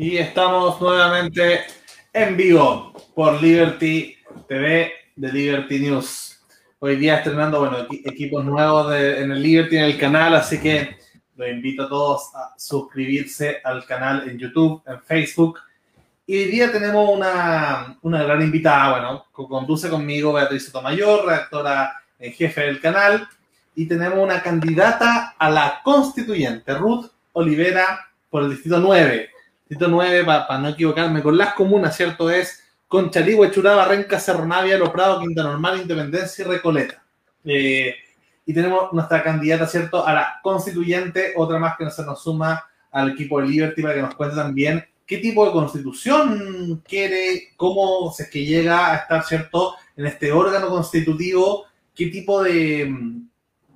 Y estamos nuevamente en vivo por Liberty TV de Liberty News. Hoy día estrenando, bueno, equipos nuevos en el Liberty en el canal, así que los invito a todos a suscribirse al canal en YouTube, en Facebook. Y hoy día tenemos una, una gran invitada, bueno, que conduce conmigo Beatriz Sotomayor, redactora en jefe del canal, y tenemos una candidata a la constituyente, Ruth Olivera, por el distrito 9 Distrito 9, para no equivocarme, con las comunas, ¿cierto? Es Conchalí, Huechurá, Barranca, Cerro Navia, Lo Prado, Quinta Normal, Independencia y Recoleta. Eh, y tenemos nuestra candidata, ¿cierto? A la constituyente, otra más que se nos suma al equipo de Liberty para que nos cuente también qué tipo de constitución quiere, cómo es que llega a estar, ¿cierto? En este órgano constitutivo, qué tipo de,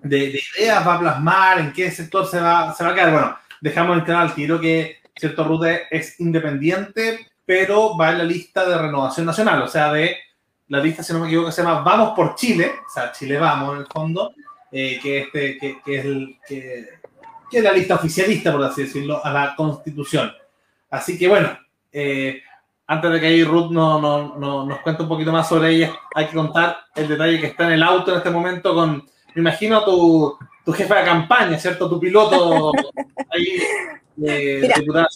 de, ideas va a plasmar, en qué sector se va, se va a quedar. Bueno, dejamos el canal tiro que ¿cierto? Ruth es independiente, pero va en la lista de renovación nacional, o sea, de la lista, si no me equivoco, se llama Vamos por Chile, o sea, Chile Vamos en el fondo, eh, que, este, que, es el, que, es la lista oficialista, por así decirlo, a la Constitución. Así que bueno, eh, antes de que ahí Ruth no, no, nos cuente un poquito más sobre ella, hay que contar el detalle que está en el auto en este momento con, me imagino, tu, tu jefa de campaña, ¿cierto? Tu piloto ahí eh, diputada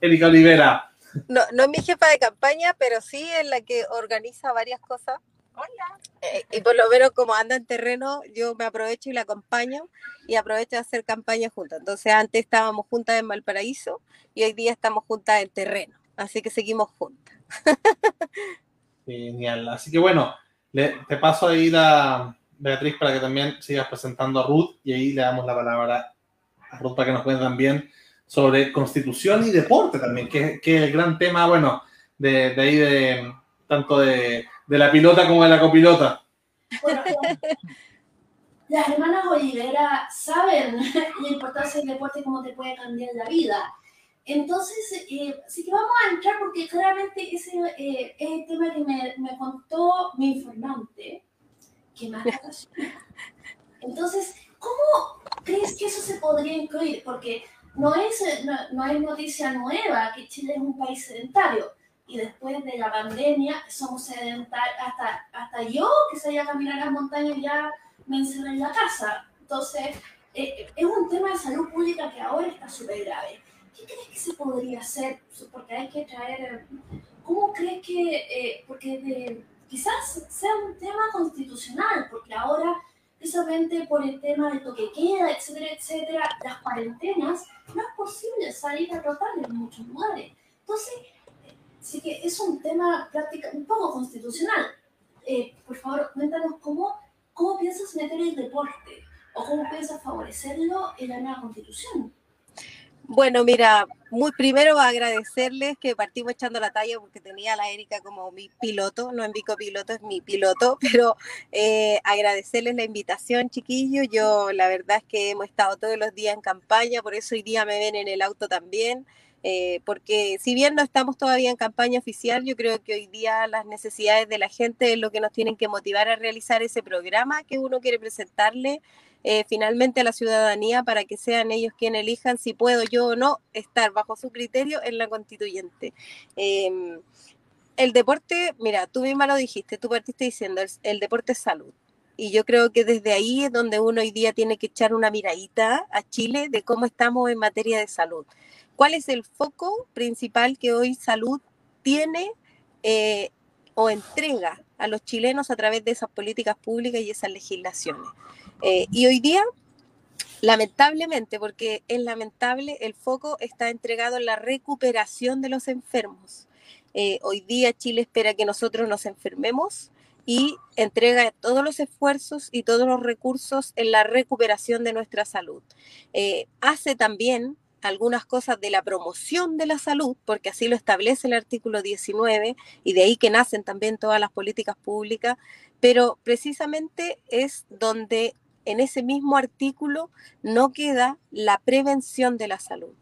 Erika Olivera. No, no es mi jefa de campaña, pero sí es la que organiza varias cosas. Hola. Eh, y por lo menos como anda en terreno, yo me aprovecho y la acompaño y aprovecho de hacer campaña juntas. Entonces antes estábamos juntas en Valparaíso y hoy día estamos juntas en terreno. Así que seguimos juntas. Genial. Así que bueno, te paso ahí la Beatriz para que también sigas presentando a Ruth y ahí le damos la palabra a Ruth para que nos cuente también sobre constitución y deporte también, que, es el gran tema, bueno, de, ahí de tanto de, la pilota como de la copilota. Bueno, las hermanas Olivera saben la importancia del deporte y cómo te puede cambiar la vida. Entonces, eh, sí que vamos a entrar porque claramente ese eh, es el tema que me, me contó mi informante, que más Entonces, ¿cómo crees que eso se podría incluir? Porque no es, no, es noticia nueva que Chile es un país sedentario y después de la pandemia somos sedentarios, hasta, hasta yo que salía a caminar las montañas ya me encerré en la casa. Entonces, eh, es un tema de salud pública que ahora está súper grave. ¿Qué crees que se podría hacer? Porque hay que traer, ¿cómo crees que, eh, porque quizás sea un tema constitucional, porque ahora precisamente por el tema del toque queda, etcétera, etcétera, las cuarentenas, no es posible salir a trotar en muchos lugares. Entonces, sí que es un tema práctica, un poco constitucional. Eh, por favor, cuéntanos cómo, cómo piensas meter el deporte o cómo piensas favorecerlo en la nueva constitución. Bueno, mira, muy primero agradecerles que partimos echando la talla porque tenía a la Erika como mi piloto, no en Vico Piloto, es mi piloto, pero eh, agradecerles la invitación, chiquillos. Yo la verdad es que hemos estado todos los días en campaña, por eso hoy día me ven en el auto también. Eh, porque si bien no estamos todavía en campaña oficial, yo creo que hoy día las necesidades de la gente es lo que nos tienen que motivar a realizar ese programa que uno quiere presentarle eh, finalmente a la ciudadanía para que sean ellos quienes elijan si puedo yo o no estar bajo su criterio en la constituyente. Em, el deporte, mira, tú misma lo dijiste, tú partiste diciendo, el, deporte es salud. Y yo creo que desde ahí es donde uno hoy día tiene que echar una miradita a Chile de cómo estamos en materia de salud. ¿Cuál es el foco principal que hoy salud tiene eh, o entrega a los chilenos a través de esas políticas públicas y esas legislaciones? Eh, y hoy día, lamentablemente, porque es lamentable, el foco está entregado en la recuperación de los enfermos. Eh, hoy día Chile espera que nosotros nos enfermemos y entrega todos los esfuerzos y todos los recursos en la recuperación de nuestra salud. Eh, hace también algunas cosas de la promoción de la salud, porque así lo establece el artículo 19 y de ahí que nacen también todas las políticas públicas, pero precisamente es donde en ese mismo artículo no queda la prevención de la salud.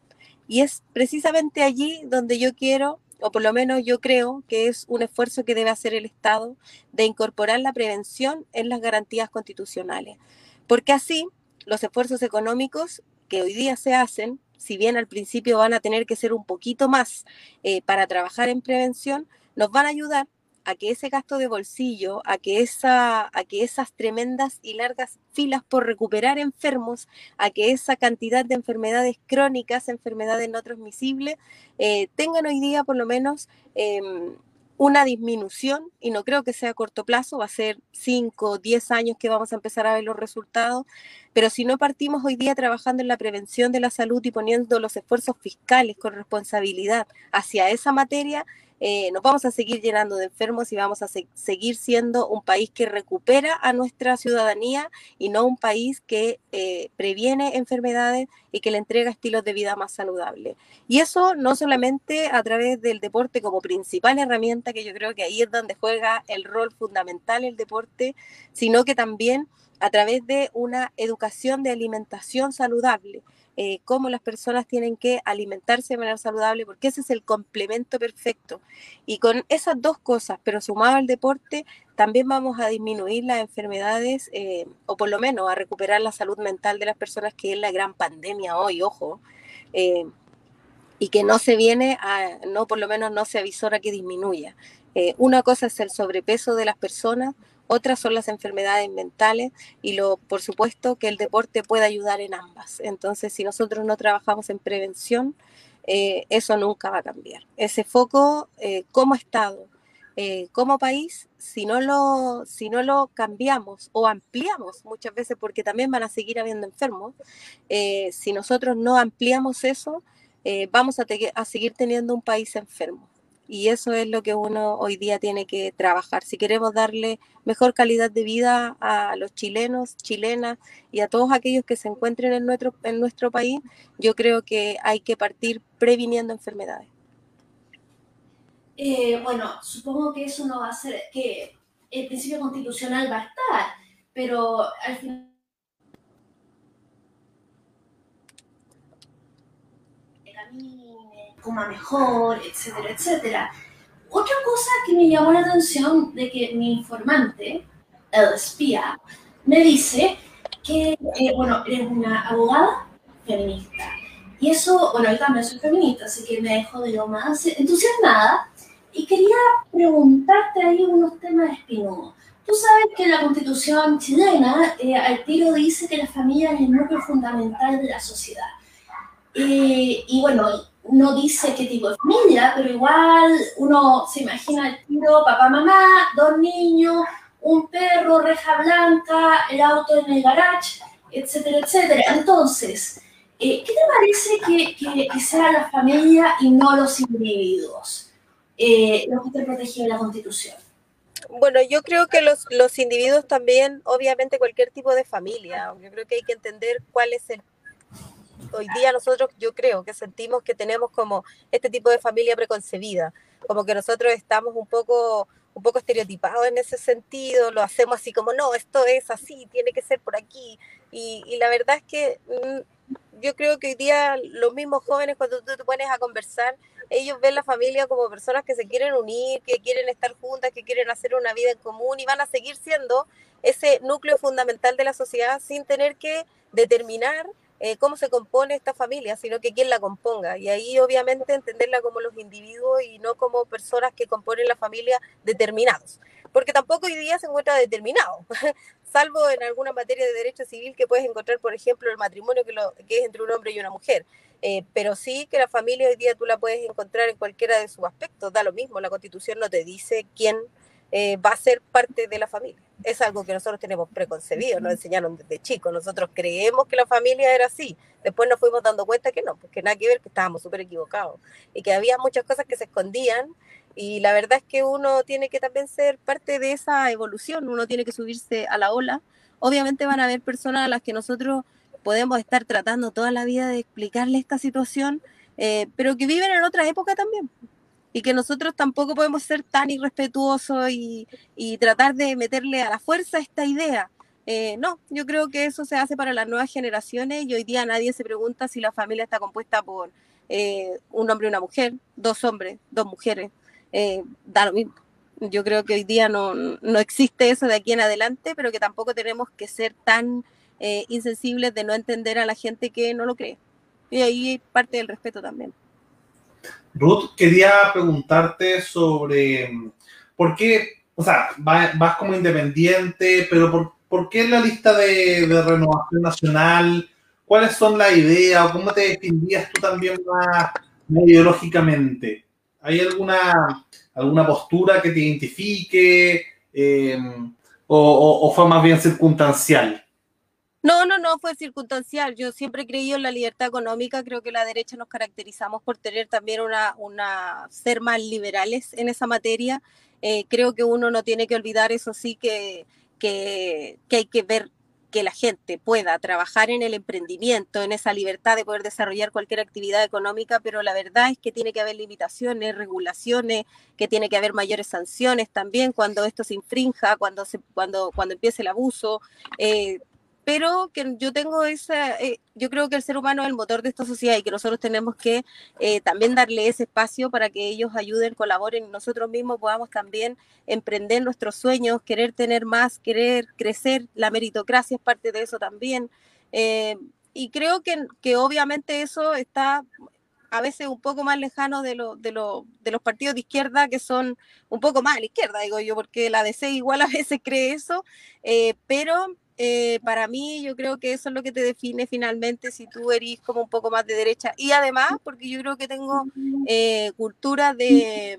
Y es precisamente allí donde yo quiero, o por lo menos yo creo que es un esfuerzo que debe hacer el Estado de incorporar la prevención en las garantías constitucionales. Porque así los esfuerzos económicos que hoy día se hacen si bien al principio van a tener que ser un poquito más eh, para trabajar en prevención, nos van a ayudar a que ese gasto de bolsillo, a que, esa, a que esas tremendas y largas filas por recuperar enfermos, a que esa cantidad de enfermedades crónicas, enfermedades no transmisibles, eh, tengan hoy día por lo menos em, una disminución, y no creo que sea a corto plazo, va a ser 5, 10 años que vamos a empezar a ver los resultados, pero si no partimos hoy día trabajando en la prevención de la salud y poniendo los esfuerzos fiscales con responsabilidad hacia esa materia, eh, nos vamos a seguir llenando de enfermos y vamos a seguir siendo un país que recupera a nuestra ciudadanía y no un país que eh, previene enfermedades y que le entrega estilos de vida más saludables. Y eso no solamente a través del deporte como principal herramienta, que yo creo que ahí es donde juega el rol fundamental el deporte, sino que también a través de una educación de alimentación saludable eh, cómo las personas tienen que alimentarse de manera saludable, porque ese es el complemento perfecto. Y con esas dos cosas, pero sumado al deporte, también vamos a disminuir las enfermedades, eh, o por lo menos a recuperar la salud mental de las personas, que es la gran pandemia hoy, ojo. Eh, y que no se viene a, no por lo menos no se avisora que disminuya. una cosa es el sobrepeso de las personas, otras son las enfermedades mentales y lo, por supuesto que el deporte puede ayudar en ambas. Entonces, si nosotros no trabajamos en prevención, eh, eso nunca va a cambiar. Ese foco eh, como Estado, eh, como país, si no, lo, si no lo cambiamos o ampliamos muchas veces, porque también van a seguir habiendo enfermos, si nosotros no ampliamos eso, vamos a, a seguir teniendo un país enfermo. Y eso es lo que uno hoy día tiene que trabajar. Si queremos darle mejor calidad de vida a los chilenos, chilenas y a todos aquellos que se encuentren en nuestro, en nuestro país, yo creo que hay que partir previniendo enfermedades. Eh, bueno, supongo que eso no va a ser, que el principio constitucional va a estar, pero al final coma mejor, etcétera, etcétera. Otra cosa que me llamó la atención de que mi informante, el espía, me dice que, eh, bueno, eres una abogada feminista. Y eso, bueno, yo también soy feminista, así que me dejo de lo más entusiasmada. Y quería preguntarte ahí unos temas espinosos. Tú sabes que la constitución chilena eh, al tiro dice que la familia es el núcleo fundamental de la sociedad. Eh, y bueno, no dice qué tipo de familia, pero igual uno se imagina el tiro, papá, mamá, dos niños, un perro, reja blanca, el auto en el garage, etcétera, etcétera. Entonces, eh, ¿qué te parece que, que, sea la familia y no los individuos eh, los que te protegen la Constitución? Bueno, yo creo que los, los individuos también, obviamente cualquier tipo de familia, yo creo que hay que entender cuál es el hoy día nosotros yo creo que sentimos que tenemos como este tipo de familia preconcebida, como que nosotros estamos un poco un poco estereotipados en ese sentido, lo hacemos así como, no, esto es así, tiene que ser por aquí. Y, y la verdad es que mm, yo creo que hoy día los mismos jóvenes, cuando tú te pones a conversar, ellos ven la familia como personas que se quieren unir, que quieren estar juntas, que quieren hacer una vida en común y van a seguir siendo ese núcleo fundamental de la sociedad sin tener que determinar eh, cómo se compone esta familia, sino que quién la componga. Y ahí obviamente entenderla como los individuos y no como personas que componen la familia determinados. Porque tampoco hoy día se encuentra determinado, salvo en alguna materia de derecho civil que puedes encontrar, por ejemplo, el matrimonio que, lo, que es entre un hombre y una mujer. Eh, pero sí que la familia hoy día tú la puedes encontrar en cualquiera de sus aspectos, da lo mismo, la constitución no te dice quién eh, va a ser parte de la familia. Es algo que nosotros tenemos preconcebido, nos enseñaron desde chicos. Nosotros creemos que la familia era así. Después nos fuimos dando cuenta que no, porque nada que ver, que estábamos súper equivocados y que había muchas cosas que se escondían. Y la verdad es que uno tiene que también ser parte de esa evolución, uno tiene que subirse a la ola. Obviamente van a haber personas a las que nosotros podemos estar tratando toda la vida de explicarle esta situación, eh, pero que viven en otra época también y que nosotros tampoco podemos ser tan irrespetuosos y, tratar de meterle a la fuerza esta idea. Eh, no, yo creo que eso se hace para las nuevas generaciones y hoy día nadie se pregunta si la familia está compuesta por eh, un hombre y una mujer, dos hombres, dos mujeres. Eh, da lo mismo. Yo creo que hoy día no, no, existe eso de aquí en adelante, pero que tampoco tenemos que ser tan insensibles de no entender a la gente que no lo cree. Y ahí parte del respeto también. Ruth, quería preguntarte sobre por qué, o sea, vas, como independiente, pero por, por qué la lista de, renovación nacional? ¿Cuáles son las ideas o cómo te definirías tú también más, ideológicamente? ¿Hay alguna, alguna postura que te identifique eh, o fue más bien circunstancial? No, no, no, fue circunstancial. Yo siempre he creído en la libertad económica. Creo que la derecha nos caracterizamos por tener también una, una ser más liberales en esa materia. Eh, creo que uno no tiene que olvidar, eso sí, que, que, hay que ver que la gente pueda trabajar en el emprendimiento, en esa libertad de poder desarrollar cualquier actividad económica, pero la verdad es que tiene que haber limitaciones, regulaciones, que tiene que haber mayores sanciones también cuando esto se infrinja, cuando, se, cuando, cuando empiece el abuso. Eh, pero que yo tengo esa, eh, yo creo que el ser humano es el motor de esta sociedad y que nosotros tenemos que eh, también darle ese espacio para que ellos ayuden, colaboren y nosotros mismos podamos también emprender nuestros sueños, querer tener más, querer crecer, la meritocracia es parte de eso también. Eh, y creo que, que obviamente eso está a veces un poco más lejano de, lo, de, lo, de los partidos de izquierda que son un poco más a la izquierda, digo yo, porque la DC igual a veces cree eso, pero eh, para mí yo creo que eso es lo que te define finalmente si tú eres como un poco más de derecha. Y además, porque yo creo que tengo eh, cultura de,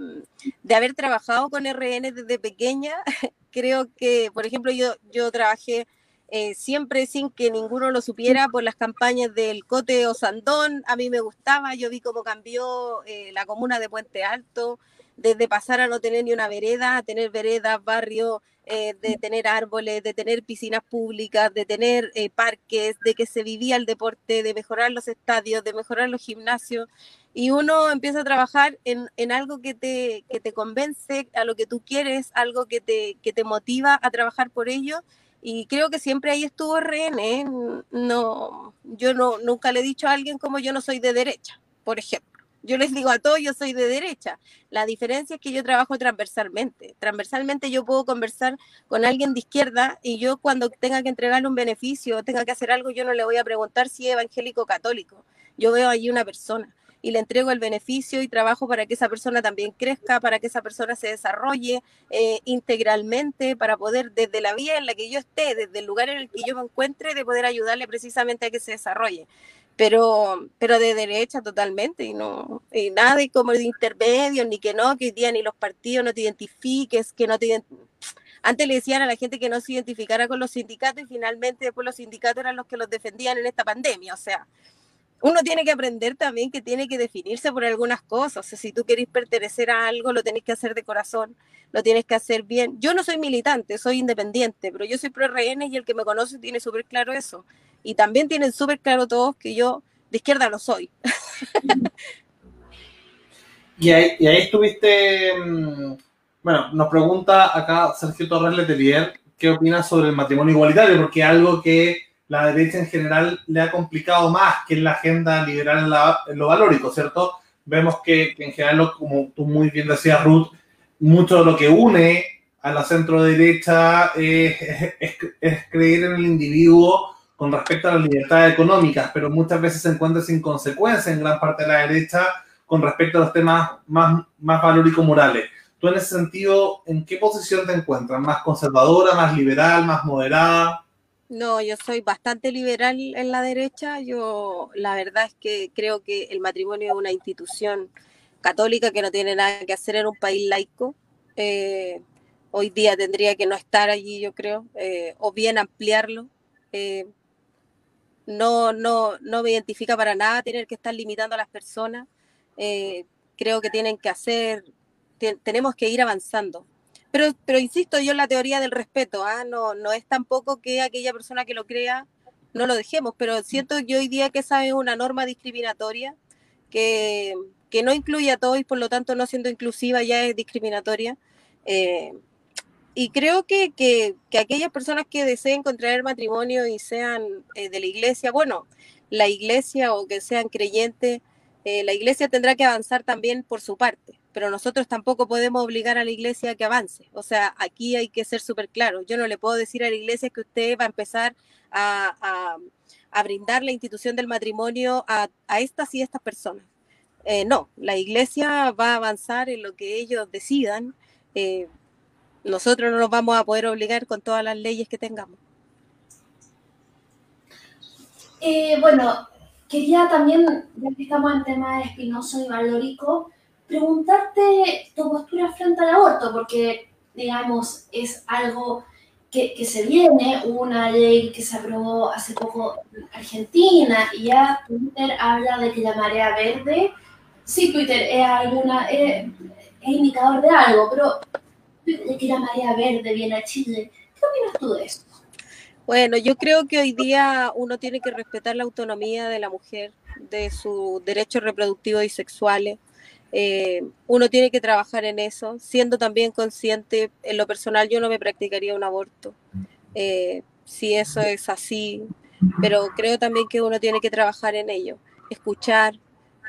de, haber trabajado con RN desde pequeña, creo que, por ejemplo, yo, yo trabajé eh, siempre sin que ninguno lo supiera por las campañas del Cote o Sandón, a mí me gustaba, yo vi cómo cambió la comuna de Puente Alto, desde pasar a no tener ni una vereda, a tener veredas, barrios eh, de tener árboles, de tener piscinas públicas, de tener eh, parques, de que se vivía el deporte, de mejorar los estadios, de mejorar los gimnasios. Y uno empieza a trabajar en, en algo que te, que te convence a lo que tú quieres, algo que te, que te motiva a trabajar por ello. Y creo que siempre ahí estuvo RN. ¿eh? No, yo no, nunca le he dicho a alguien como yo no soy de derecha, por ejemplo. Yo les digo a todos, yo soy de derecha. La diferencia es que yo trabajo transversalmente. Transversalmente yo puedo conversar con alguien de izquierda y yo cuando tenga que entregarle un beneficio o tenga que hacer algo, yo no le voy a preguntar si es evangélico o católico. Yo veo allí una persona y le entrego el beneficio y trabajo para que esa persona también crezca, para que esa persona se desarrolle eh, integralmente, para poder desde la vía en la que yo esté, desde el lugar en el que yo me encuentre, de poder ayudarle precisamente a que se desarrolle pero, pero de derecha totalmente, y no, y nada de como de intermedio, ni que no, que hoy día ni los partidos no te identifiques, que no te antes le decían a la gente que no se identificara con los sindicatos y finalmente después los sindicatos eran los que los defendían en esta pandemia, o sea, uno tiene que aprender también que tiene que definirse por algunas cosas. O sea, si tú querés pertenecer a algo, lo tenés que hacer de corazón, lo tienes que hacer bien. Yo no soy militante, soy independiente, pero yo soy pro RN y el que me conoce tiene súper claro eso. Y también tienen súper claro todos que yo de izquierda no soy. y, ahí, y ahí estuviste, mm, bueno, nos pregunta acá Sergio Torres Letelier, ¿qué opinas sobre el matrimonio igualitario? Porque algo que la derecha en general le ha complicado más que en la agenda liberal en, lo valórico, ¿cierto? Vemos que, en general, como tú muy bien decías, Ruth, mucho de lo que une a la centro derecha es, es, creer en el individuo con respecto a las libertades económicas, pero muchas veces se encuentra sin consecuencia en gran parte de la derecha con respecto a los temas más, más valóricos morales. Tú en ese sentido, ¿en qué posición te encuentras? ¿Más conservadora, más liberal, más moderada? No, yo soy bastante liberal en la derecha. Yo la verdad es que creo que el matrimonio es una institución católica que no tiene nada que hacer en un país laico. Eh, hoy día tendría que no estar allí, yo creo, eh, o bien ampliarlo. Eh, no, no, no me identifica para nada tener que estar limitando a las personas. creo que tienen que hacer, tenemos que ir avanzando. Pero, pero insisto yo en la teoría del respeto, ¿ah? no, no es tampoco que aquella persona que lo crea no lo dejemos, pero siento que hoy día que esa es una norma discriminatoria que, que, no incluye a todos y por lo tanto no siendo inclusiva ya es discriminatoria. Eh, y creo que, que, que, aquellas personas que deseen contraer matrimonio y sean eh, de la iglesia, bueno, la iglesia o que sean creyentes, eh, la iglesia tendrá que avanzar también por su parte pero nosotros tampoco podemos obligar a la iglesia a que avance. O sea, aquí hay que ser súper claro. Yo no le puedo decir a la iglesia que usted va a empezar a, brindar la institución del matrimonio a, estas y estas personas. Eh, no, la iglesia va a avanzar en lo que ellos decidan. Nosotros no nos vamos a poder obligar con todas las leyes que tengamos. Eh, bueno, quería también, ya que estamos en tema espinoso y valórico, preguntarte tu postura frente al aborto, porque, digamos, es algo que, se viene, una ley que se aprobó hace poco en Argentina, y ya Twitter habla de que la marea verde, sí, Twitter es, alguna, es, indicador de algo, pero que marea verde viene a Chile. ¿Qué opinas tú de eso? Bueno, yo creo que hoy día uno tiene que respetar la autonomía de la mujer, de sus derechos reproductivos y sexuales. Eh, uno tiene que trabajar en eso, siendo también consciente, en lo personal yo no me practicaría un aborto, eh, si eso es así, pero creo también que uno tiene que trabajar en ello, escuchar.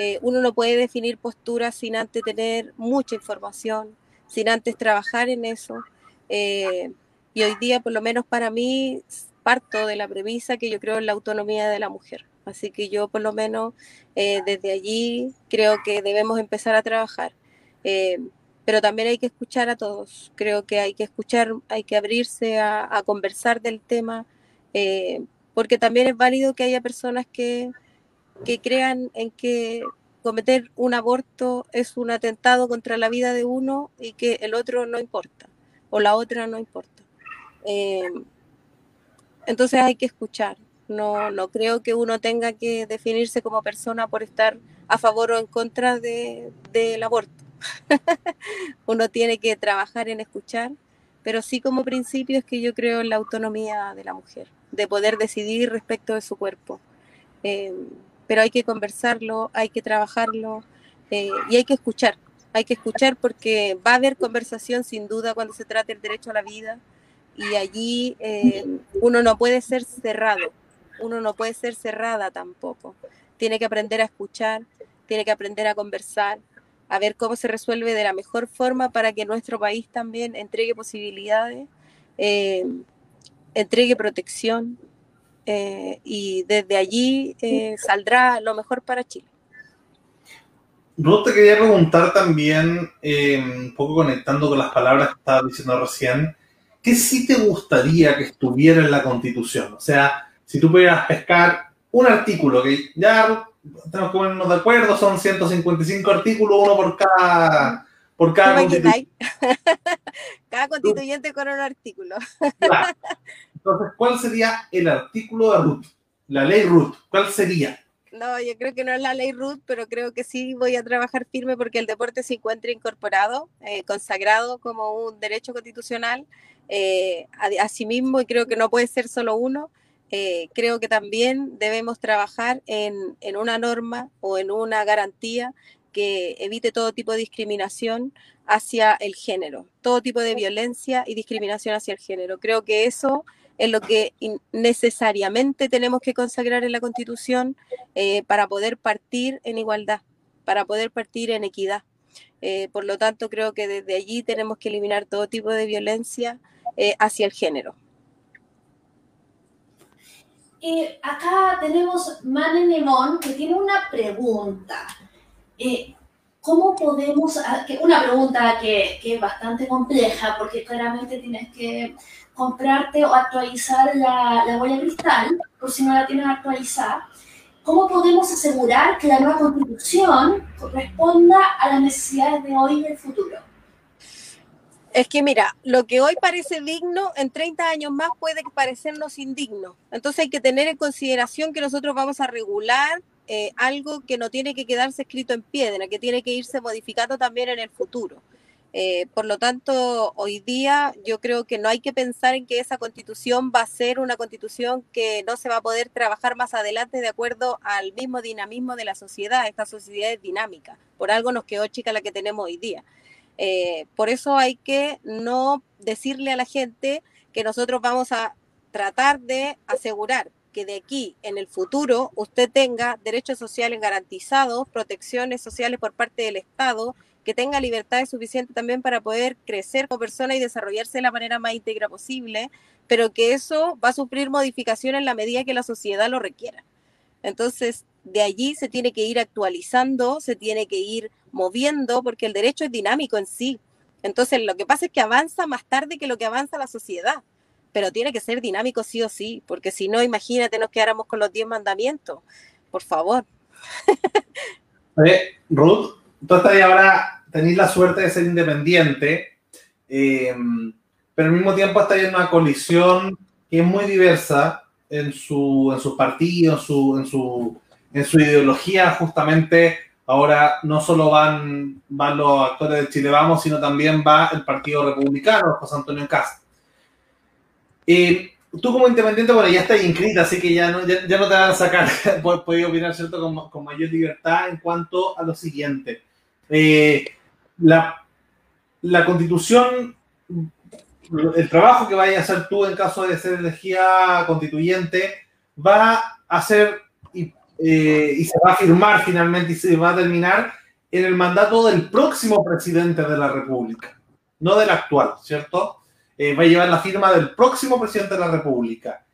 Eh, uno no puede definir posturas sin antes tener mucha información, sin antes trabajar en eso. y hoy día, por lo menos para mí, parto de la premisa que yo creo en la autonomía de la mujer. Así que yo por lo menos eh, desde allí creo que debemos empezar a trabajar. Eh, pero también hay que escuchar a todos. Creo que hay que escuchar, hay que abrirse a, conversar del tema, eh, porque también es válido que haya personas que, que crean en que cometer un aborto es un atentado contra la vida de uno y que el otro no importa, o la otra no importa. Entonces hay que escuchar. No, no creo que uno tenga que definirse como persona por estar a favor o en contra del aborto. uno tiene que trabajar en escuchar, pero sí como principio es que yo creo en la autonomía de la mujer, de poder decidir respecto de su cuerpo. Eh, pero hay que conversarlo, hay que trabajarlo eh, y hay que escuchar. Hay que escuchar porque va a haber conversación sin duda cuando se trate el derecho a la vida, y allí eh, uno no puede ser cerrado, uno no puede ser cerrada tampoco. Tiene que aprender a escuchar, tiene que aprender a conversar, a ver cómo se resuelve de la mejor forma para que nuestro país también entregue posibilidades, eh, entregue protección eh, y desde allí saldrá lo mejor para Chile. Ruth, te quería preguntar también, un poco conectando con las palabras que estaba diciendo recién, ¿qué sí te gustaría que estuviera en la Constitución? O sea, si tú pudieras pescar un artículo, que ya tenemos que ponernos de acuerdo, son 155 artículos, uno por cada, por cada constituyente. cada constituyente con un artículo. Entonces, ¿cuál sería el artículo de Ruth? La ley Ruth, ¿cuál sería? No, yo creo que no es la ley Ruth, pero creo que sí voy a trabajar firme porque el deporte se encuentra incorporado, eh, consagrado como un derecho constitucional eh, a, sí mismo y creo que no puede ser solo uno. Eh, creo que también debemos trabajar en, en, una norma o en una garantía que evite todo tipo de discriminación hacia el género, todo tipo de violencia y discriminación hacia el género. Creo que eso es lo que necesariamente tenemos que consagrar en la Constitución eh, para poder partir en igualdad, para poder partir en equidad. por lo tanto, creo que desde allí tenemos que eliminar todo tipo de violencia eh, hacia el género. Eh, acá tenemos Mane Nemón que tiene una pregunta. Eh, ¿Cómo podemos, una pregunta que, es bastante compleja porque claramente tienes que comprarte o actualizar la, la huella cristal, por si no la tienes actualizada. ¿Cómo podemos asegurar que la nueva constitución responda a las necesidades de hoy y del futuro? Es que mira, lo que hoy parece digno, en 30 años más puede parecernos indigno. Entonces hay que tener en consideración que nosotros vamos a regular eh, algo que no tiene que quedarse escrito en piedra, que tiene que irse modificando también en el futuro. Eh, por lo tanto, hoy día yo creo que no hay que pensar en que esa constitución va a ser una constitución que no se va a poder trabajar más adelante de acuerdo al mismo dinamismo de la sociedad. Esta sociedad es dinámica. Por algo nos quedó chica la que tenemos hoy día. Eh, por eso hay que no decirle a la gente que nosotros vamos a tratar de asegurar que de aquí en el futuro usted tenga derechos sociales garantizados, protecciones sociales por parte del Estado, que tenga libertad suficiente también para poder crecer como persona y desarrollarse de la manera más íntegra posible, pero que eso va a sufrir modificaciones en la medida que la sociedad lo requiera. Entonces, de allí se tiene que ir actualizando, se tiene que ir moviendo, porque el derecho es dinámico en sí. Entonces, lo que pasa es que avanza más tarde que lo que avanza la sociedad, pero tiene que ser dinámico sí o sí, porque si no, imagínate, nos quedáramos con los diez mandamientos. Por favor. Ruth, tú estás ahí ahora, tenéis la suerte de ser independiente, eh, pero al mismo tiempo estáis en una colisión que es muy diversa en su, en su partido, en su, en su, en su ideología, justamente ahora no solo van, van los actores de Chile Vamos, sino también va el Partido Republicano, José Antonio Cast. Tú como independiente, bueno, ya estás inscrita, así que ya no, ya, no te van a sacar, puedes opinar, ¿cierto?, con, mayor libertad en cuanto a lo siguiente. Eh, la, constitución el trabajo que vayas a hacer tú en caso de ser elegida constituyente va a ser eh, y, se va a firmar finalmente y se va a terminar en el mandato del próximo presidente de la República, no del actual, ¿cierto? Eh, va a llevar la firma del próximo presidente de la República.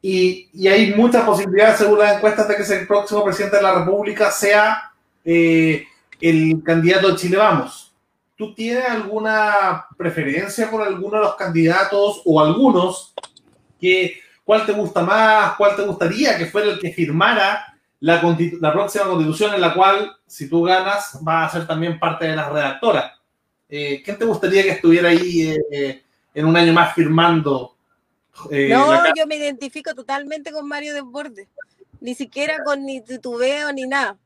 Y, y, hay muchas posibilidades, según las encuestas, de que ese próximo presidente de la República sea eh, el candidato de Chile Vamos. ¿Tú tienes alguna preferencia por alguno de los candidatos o algunos? Que, ¿Cuál te gusta más? ¿Cuál te gustaría que fuera el que firmara la, la próxima constitución en la cual, si tú ganas, va a ser también parte de las redactoras? Eh, ¿Quién te gustaría que estuviera ahí eh, en un año más firmando? Eh, no, yo me identifico totalmente con Mario Desbordes. Ni siquiera con ni titubeo ni nada.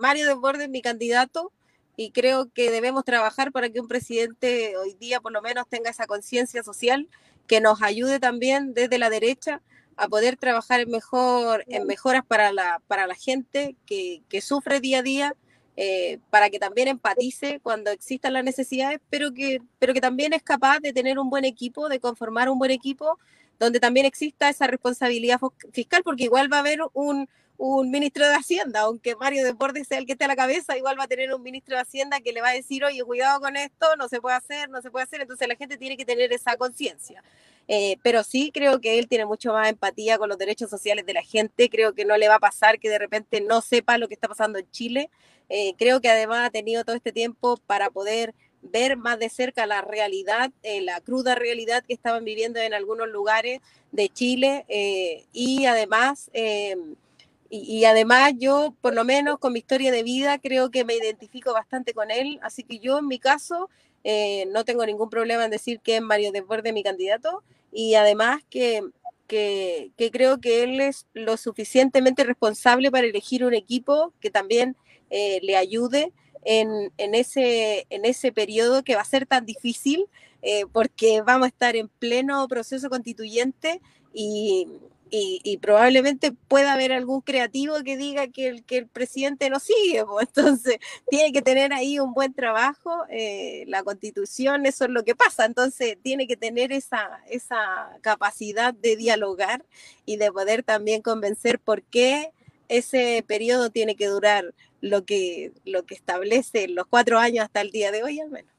Mario Desbordes es mi candidato y creo que debemos trabajar para que un presidente hoy día por lo menos tenga esa conciencia social que nos ayude también desde la derecha a poder trabajar en, mejor, en mejoras para la, para la gente que, que sufre día a día, eh, para que también empatice cuando existan las necesidades, pero que, pero que también es capaz de tener un buen equipo, de conformar un buen equipo, donde también exista esa responsabilidad fiscal, porque igual va a haber un, un ministro de Hacienda, aunque Mario Deportes sea el que esté a la cabeza, igual va a tener un ministro de Hacienda que le va a decir, oye, cuidado con esto, no se puede hacer, no se puede hacer, entonces la gente tiene que tener esa conciencia. Eh, pero sí creo que él tiene mucho más empatía con los derechos sociales de la gente, creo que no le va a pasar que de repente no sepa lo que está pasando en Chile, eh, creo que además ha tenido todo este tiempo para poder ver más de cerca la realidad, eh, la cruda realidad que estaban viviendo en algunos lugares de Chile y además y, además yo, por lo menos con mi historia de vida, creo que me identifico bastante con él. Así que yo, en mi caso, eh, no tengo ningún problema en decir que es Mario Desbordes mi candidato. Y además que, que, creo que él es lo suficientemente responsable para elegir un equipo que también eh, le ayude en, en, ese, en ese periodo que va a ser tan difícil, eh, porque vamos a estar en pleno proceso constituyente y, y, probablemente pueda haber algún creativo que diga que el, que el presidente no sigue, entonces tiene que tener ahí un buen trabajo, eh, la constitución, eso es lo que pasa, entonces tiene que tener esa, esa capacidad de dialogar y de poder también convencer por qué ese periodo tiene que durar lo que, lo que establece los cuatro años hasta el día de hoy al menos.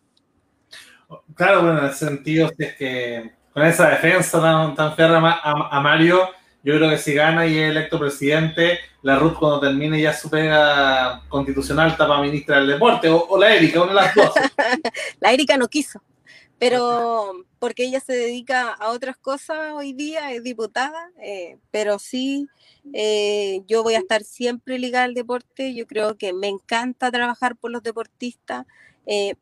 Claro, bueno, en el sentido es que con esa defensa tan, tan a Mario, yo creo que si gana y es electo presidente, la Ruth cuando termine ya su pega constitucional está para ministra del deporte, o, la Erika, una de las dos. la Erika no quiso, pero porque ella se dedica a otras cosas hoy día, es diputada, eh, pero sí, eh, yo voy a estar siempre ligada al deporte, yo creo que me encanta trabajar por los deportistas. Eh,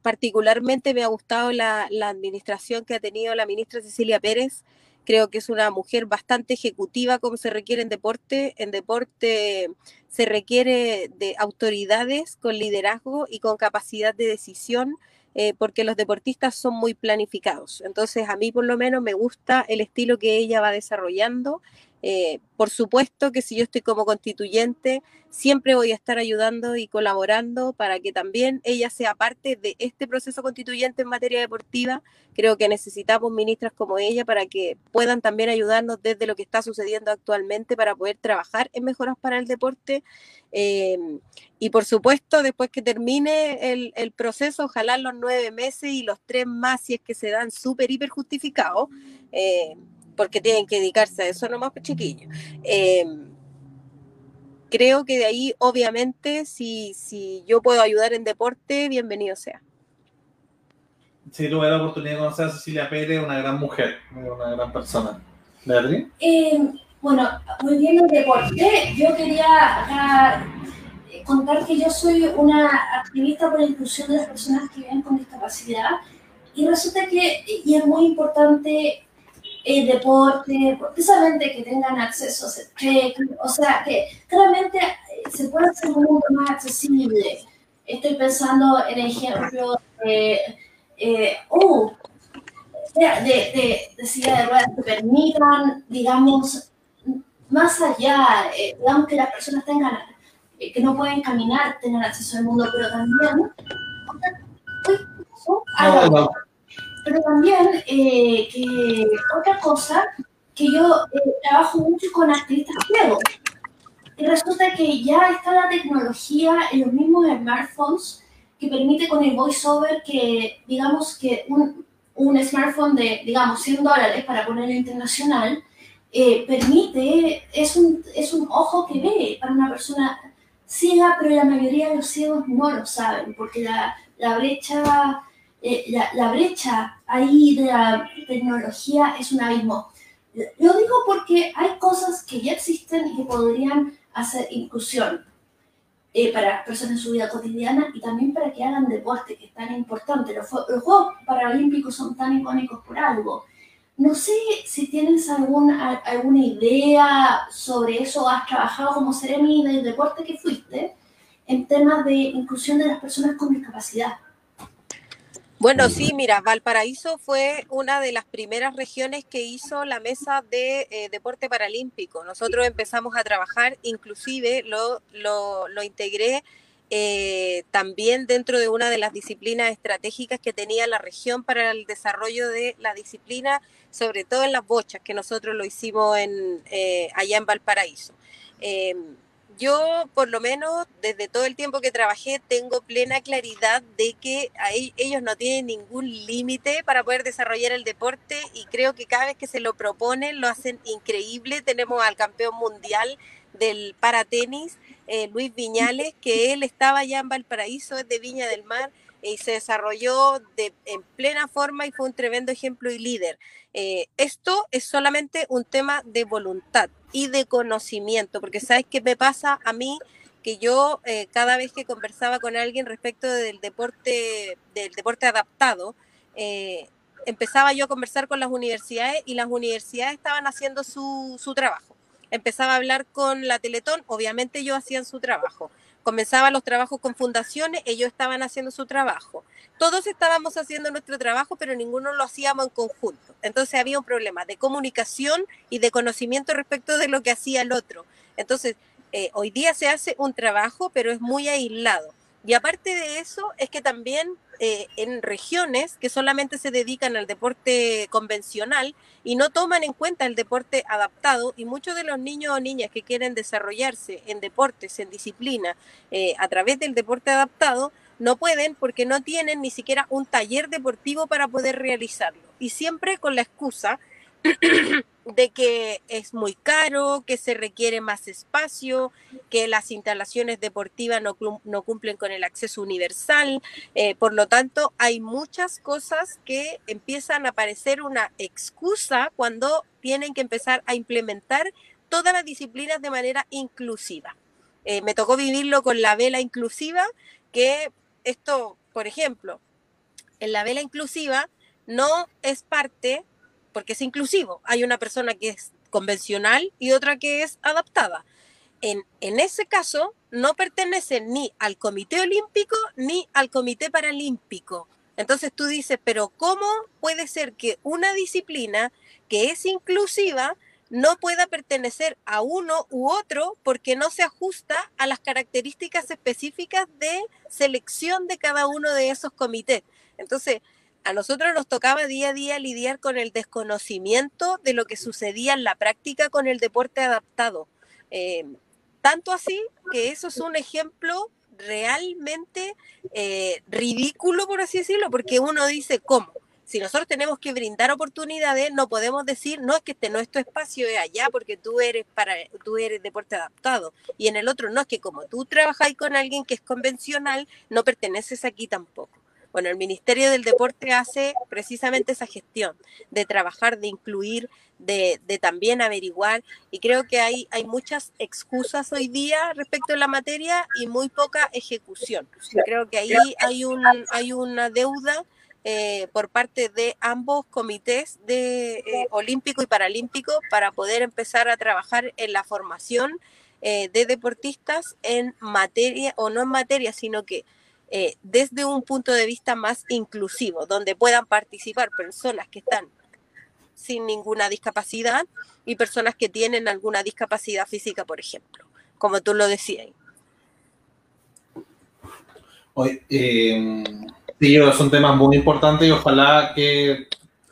particularmente me ha gustado la, la administración que ha tenido la ministra Cecilia Pérez, Creo que es una mujer bastante ejecutiva como se requiere en deporte. En deporte se requiere de autoridades con liderazgo y con capacidad de decisión. Eh, porque los deportistas son muy planificados. Entonces, a mí por lo menos me gusta el estilo que ella va desarrollando Eh, por supuesto que si yo estoy como constituyente, siempre voy a estar ayudando y colaborando para que también ella sea parte de este proceso constituyente en materia deportiva. Creo que necesitamos ministras como ella para que puedan también ayudarnos desde lo que está sucediendo actualmente para poder trabajar en mejoras para el deporte. Eh, y por supuesto, después que termine el, proceso, ojalá los nueve meses y los tres más, si es que se dan súper, hiper justificados. Eh, porque tienen que dedicarse a eso nomás, pues, chiquillos. Eh, creo que de ahí, obviamente, si, si yo puedo ayudar en deporte, bienvenido sea. Sí, tuve la oportunidad de conocer a Cecilia Pérez, una gran mujer, una gran persona. ¿Beatriz? Eh, bueno, volviendo al deporte, yo quería eh, contar que yo soy una activista por la inclusión de las personas que viven con discapacidad y resulta que, y es muy importante el deporte, precisamente que tengan acceso a o sea, que claramente eh, se puede hacer un mundo más accesible. Estoy pensando en ejemplo de, eh, uh, de, de, de, silla de ruedas que permitan, digamos, más allá, eh, digamos que las personas tengan, eh, que no pueden caminar, tengan acceso al mundo, pero también... pero también eh, que otra cosa, que yo eh, trabajo mucho con activistas ciegos. Y resulta que ya está la tecnología en los mismos smartphones que permite con el voiceover que, digamos, que un, un smartphone de, digamos, 100 dólares para ponerlo internacional, eh, permite, es un, es un ojo que ve para una persona ciega, pero la mayoría de los ciegos no lo saben, porque la, la brecha eh, la, brecha ahí de la tecnología es un abismo. Lo digo porque hay cosas que ya existen y que podrían hacer inclusión eh, para personas en su vida cotidiana y también para que hagan deporte, que es tan importante. Los, Juegos Paralímpicos son tan icónicos por algo. No sé si tienes alguna, alguna idea sobre eso, has trabajado como seremi del deporte que fuiste en temas de inclusión de las personas con discapacidad. Bueno, sí, mira, Valparaíso fue una de las primeras regiones que hizo la mesa de eh, deporte paralímpico. Nosotros empezamos a trabajar, inclusive lo, lo, integré eh, también dentro de una de las disciplinas estratégicas que tenía la región para el desarrollo de la disciplina, sobre todo en las bochas, que nosotros lo hicimos en, eh, allá en Valparaíso. Yo, por lo menos, desde todo el tiempo que trabajé, tengo plena claridad de que ellos no tienen ningún límite para poder desarrollar el deporte y creo que cada vez que se lo proponen lo hacen increíble. Tenemos al campeón mundial del paratenis, eh, Luis Viñales, que él estaba ya en Valparaíso, es de Viña del Mar y se desarrolló de, en plena forma y fue un tremendo ejemplo y líder. Eh, esto es solamente un tema de voluntad y de conocimiento, porque sabes qué me pasa a mí que yo eh, cada vez que conversaba con alguien respecto del deporte, del deporte adaptado, eh, empezaba yo a conversar con las universidades y las universidades estaban haciendo su, su trabajo. Empezaba a hablar con la Teletón, obviamente ellos hacían su trabajo comenzaba los trabajos con fundaciones, ellos estaban haciendo su trabajo. Todos estábamos haciendo nuestro trabajo, pero ninguno lo hacíamos en conjunto. Entonces había un problema de comunicación y de conocimiento respecto de lo que hacía el otro. Entonces, eh, hoy día se hace un trabajo, pero es muy aislado. Y aparte de eso, es que también eh, en regiones que solamente se dedican al deporte convencional y no toman en cuenta el deporte adaptado, y muchos de los niños o niñas que quieren desarrollarse en deportes, en disciplina, eh, a través del deporte adaptado, no pueden porque no tienen ni siquiera un taller deportivo para poder realizarlo. Y siempre con la excusa de que es muy caro, que se requiere más espacio, que las instalaciones deportivas no, no cumplen con el acceso universal. Eh, por lo tanto, hay muchas cosas que empiezan a parecer una excusa cuando tienen que empezar a implementar todas las disciplinas de manera inclusiva. Eh, me tocó vivirlo con la vela inclusiva, que esto, por ejemplo, en la vela inclusiva no es parte porque es inclusivo. Hay una persona que es convencional y otra que es adaptada. En, en, ese caso, no pertenece ni al Comité Olímpico ni al Comité Paralímpico. Entonces tú dices, pero ¿cómo puede ser que una disciplina que es inclusiva no pueda pertenecer a uno u otro porque no se ajusta a las características específicas de selección de cada uno de esos comités. Entonces, a nosotros nos tocaba día a día lidiar con el desconocimiento de lo que sucedía en la práctica con el deporte adaptado. Eh, tanto así que eso es un ejemplo realmente eh, ridículo, por así decirlo, porque uno dice, ¿cómo? si nosotros tenemos que brindar oportunidades, no podemos decir, no es que este no es tu espacio es allá porque tú eres para tú eres deporte adaptado y en el otro no es que como tú trabajas con alguien que es convencional, no perteneces aquí tampoco. Bueno, el Ministerio del Deporte hace precisamente esa gestión de trabajar, de incluir, de, también averiguar. Y creo que hay, hay muchas excusas hoy día respecto a la materia y muy poca ejecución. Creo que ahí hay, un, hay una deuda eh, por parte de ambos comités de eh, olímpico y paralímpico para poder empezar a trabajar en la formación eh, de deportistas en materia, o no en materia, sino que desde un punto de vista más inclusivo, donde puedan participar personas que están sin ninguna discapacidad y personas que tienen alguna discapacidad física, por ejemplo, como tú lo decías. Hoy, Sí, son temas muy importantes y ojalá que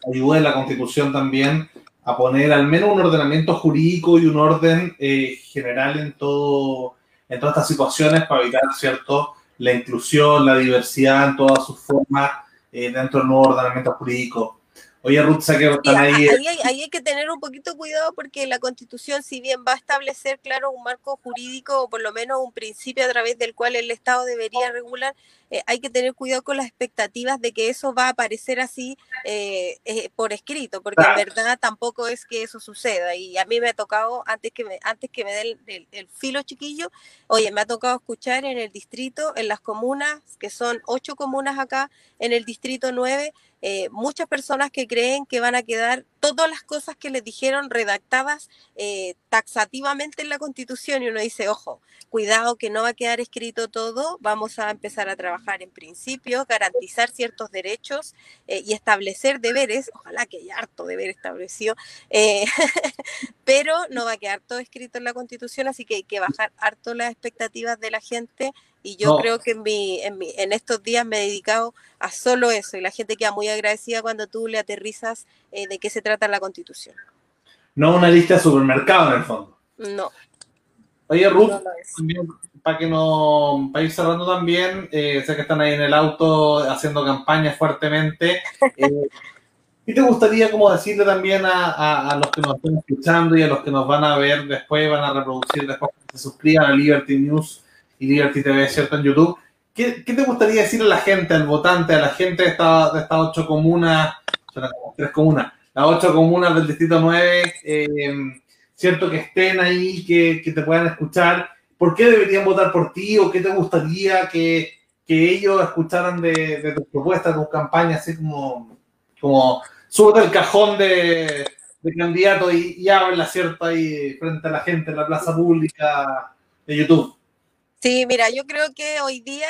ayude la Constitución también a poner al menos un ordenamiento jurídico y un orden eh, general en todo en todas estas situaciones para evitar, ¿cierto?, la inclusión, la diversidad en todas sus formas eh, dentro del nuevo ordenamiento jurídico. Oye, Ruth, que están ahí. Ahí hay, ahí hay, que tener un poquito cuidado porque la Constitución, si bien va a establecer, claro, un marco jurídico o por lo menos un principio a través del cual el Estado debería regular, eh, hay que tener cuidado con las expectativas de que eso va a aparecer así eh, eh, por escrito, porque en verdad tampoco es que eso suceda. Y a mí me ha tocado, antes que me, antes que me dé el, el, filo chiquillo, oye, me ha tocado escuchar en el distrito, en las comunas, que son ocho comunas acá, en el distrito nueve, eh, muchas personas que creen que van a quedar todas las cosas que les dijeron redactadas eh, taxativamente en la Constitución y uno dice, ojo, cuidado que no va a quedar escrito todo, vamos a empezar a trabajar en principios, garantizar ciertos derechos eh, y establecer deberes, ojalá que haya harto deber establecido, pero no va a quedar todo escrito en la Constitución, así que hay que bajar harto las expectativas de la gente y yo creo que en, mi, en, mi, en, estos días me he dedicado a solo eso y la gente queda muy agradecida cuando tú le aterrizas eh, de qué se trata la constitución. No una lista de supermercado en el fondo. No. Oye, Ruth, para que no, para ir cerrando también, eh, sé que están ahí en el auto haciendo campaña fuertemente. Eh, ¿Qué te gustaría como decirle también a, a, a, los que nos están escuchando y a los que nos van a ver después, van a reproducir después, que se suscriban a Liberty News y Liberty TV, ¿cierto? En YouTube. ¿Qué, ¿Qué, te gustaría decir a la gente, al votante, a la gente de estas de esta ocho comunas, tres comunas, las ocho comunas del Distrito 9, eh, ¿cierto? Que estén ahí, que, que, te puedan escuchar. ¿Por qué deberían votar por ti o qué te gustaría que, que ellos escucharan de, de tus propuestas, de tus campañas, así como, como súbete el cajón de, de candidato y, y habla, ¿cierto? Ahí frente a la gente en la plaza pública de YouTube. Sí, mira, yo creo que hoy día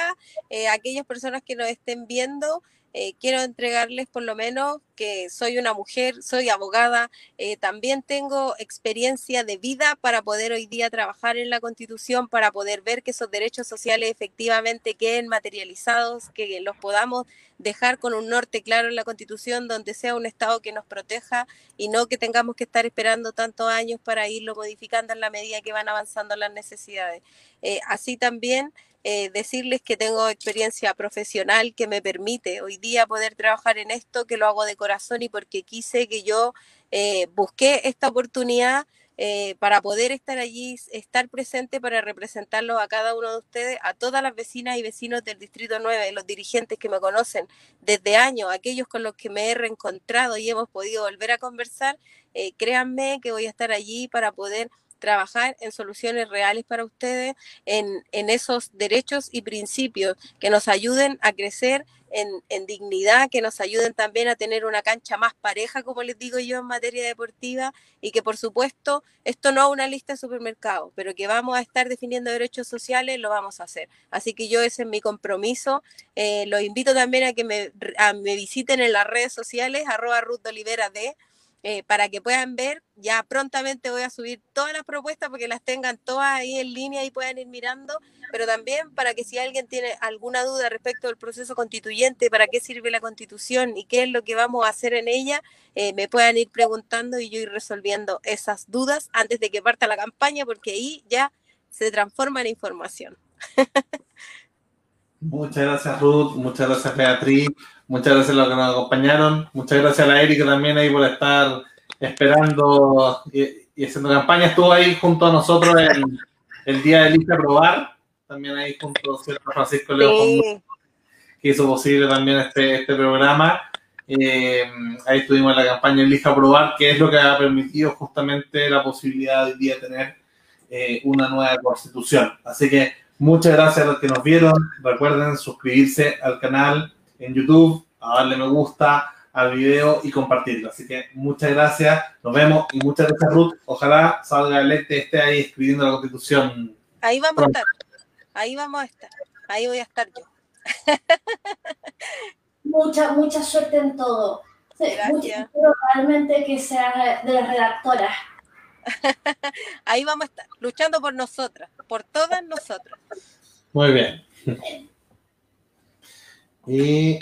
eh, aquellas personas que nos estén viendo, eh, quiero entregarles por lo menos que soy una mujer, soy abogada, eh, también tengo experiencia de vida para poder hoy día trabajar en la constitución, para poder ver que esos derechos sociales efectivamente queden materializados, que los podamos dejar con un norte claro en la constitución, donde sea un Estado que nos proteja y no que tengamos que estar esperando tantos años para irlo modificando en la medida que van avanzando las necesidades. Eh, así también eh, decirles que tengo experiencia profesional que me permite hoy día poder trabajar en esto, que lo hago de corazón y porque quise que yo eh, busqué esta oportunidad eh, para poder estar allí, estar presente para representarlo a cada uno de ustedes, a todas las vecinas y vecinos del Distrito 9, los dirigentes que me conocen desde años, aquellos con los que me he reencontrado y hemos podido volver a conversar, eh, créanme que voy a estar allí para poder trabajar en soluciones reales para ustedes, en, en esos derechos y principios que nos ayuden a crecer en, en, dignidad, que nos ayuden también a tener una cancha más pareja, como les digo yo, en materia deportiva, y que por supuesto esto no es una lista de supermercados, pero que vamos a estar definiendo derechos sociales, lo vamos a hacer. Así que yo ese es mi compromiso. Eh, los invito también a que me, a, me visiten en las redes sociales, arroba Ruth Olivera D eh, para que puedan ver. Ya prontamente voy a subir todas las propuestas porque las tengan todas ahí en línea y puedan ir mirando, pero también para que si alguien tiene alguna duda respecto del proceso constituyente, para qué sirve la constitución y qué es lo que vamos a hacer en ella, eh, me puedan ir preguntando y yo ir resolviendo esas dudas antes de que parta la campaña, porque ahí ya se transforma en información. Muchas gracias Ruth, muchas gracias Beatriz, muchas gracias a los que nos acompañaron, muchas gracias a la Erika también ahí por estar esperando y, haciendo campaña. Estuvo ahí junto a nosotros el, el día de Lista Probar, también ahí junto a Francisco León, que hizo posible también este, este programa. Eh, ahí estuvimos en la campaña Elija Probar, que es lo que ha permitido justamente la posibilidad de día de tener eh, una nueva constitución. Así que muchas gracias a los que nos vieron. Recuerden suscribirse al canal en YouTube, a darle me gusta al video y compartirlo. Así que muchas gracias, nos vemos y muchas gracias Ruth. Ojalá salga el este, esté ahí escribiendo la constitución. Ahí vamos a estar, ahí vamos a estar, ahí voy a estar yo. mucha, mucha suerte en todo. Gracias. realmente que sea de las redactoras. Ahí vamos a estar, luchando por nosotras, por todas nosotras. Muy bien. Y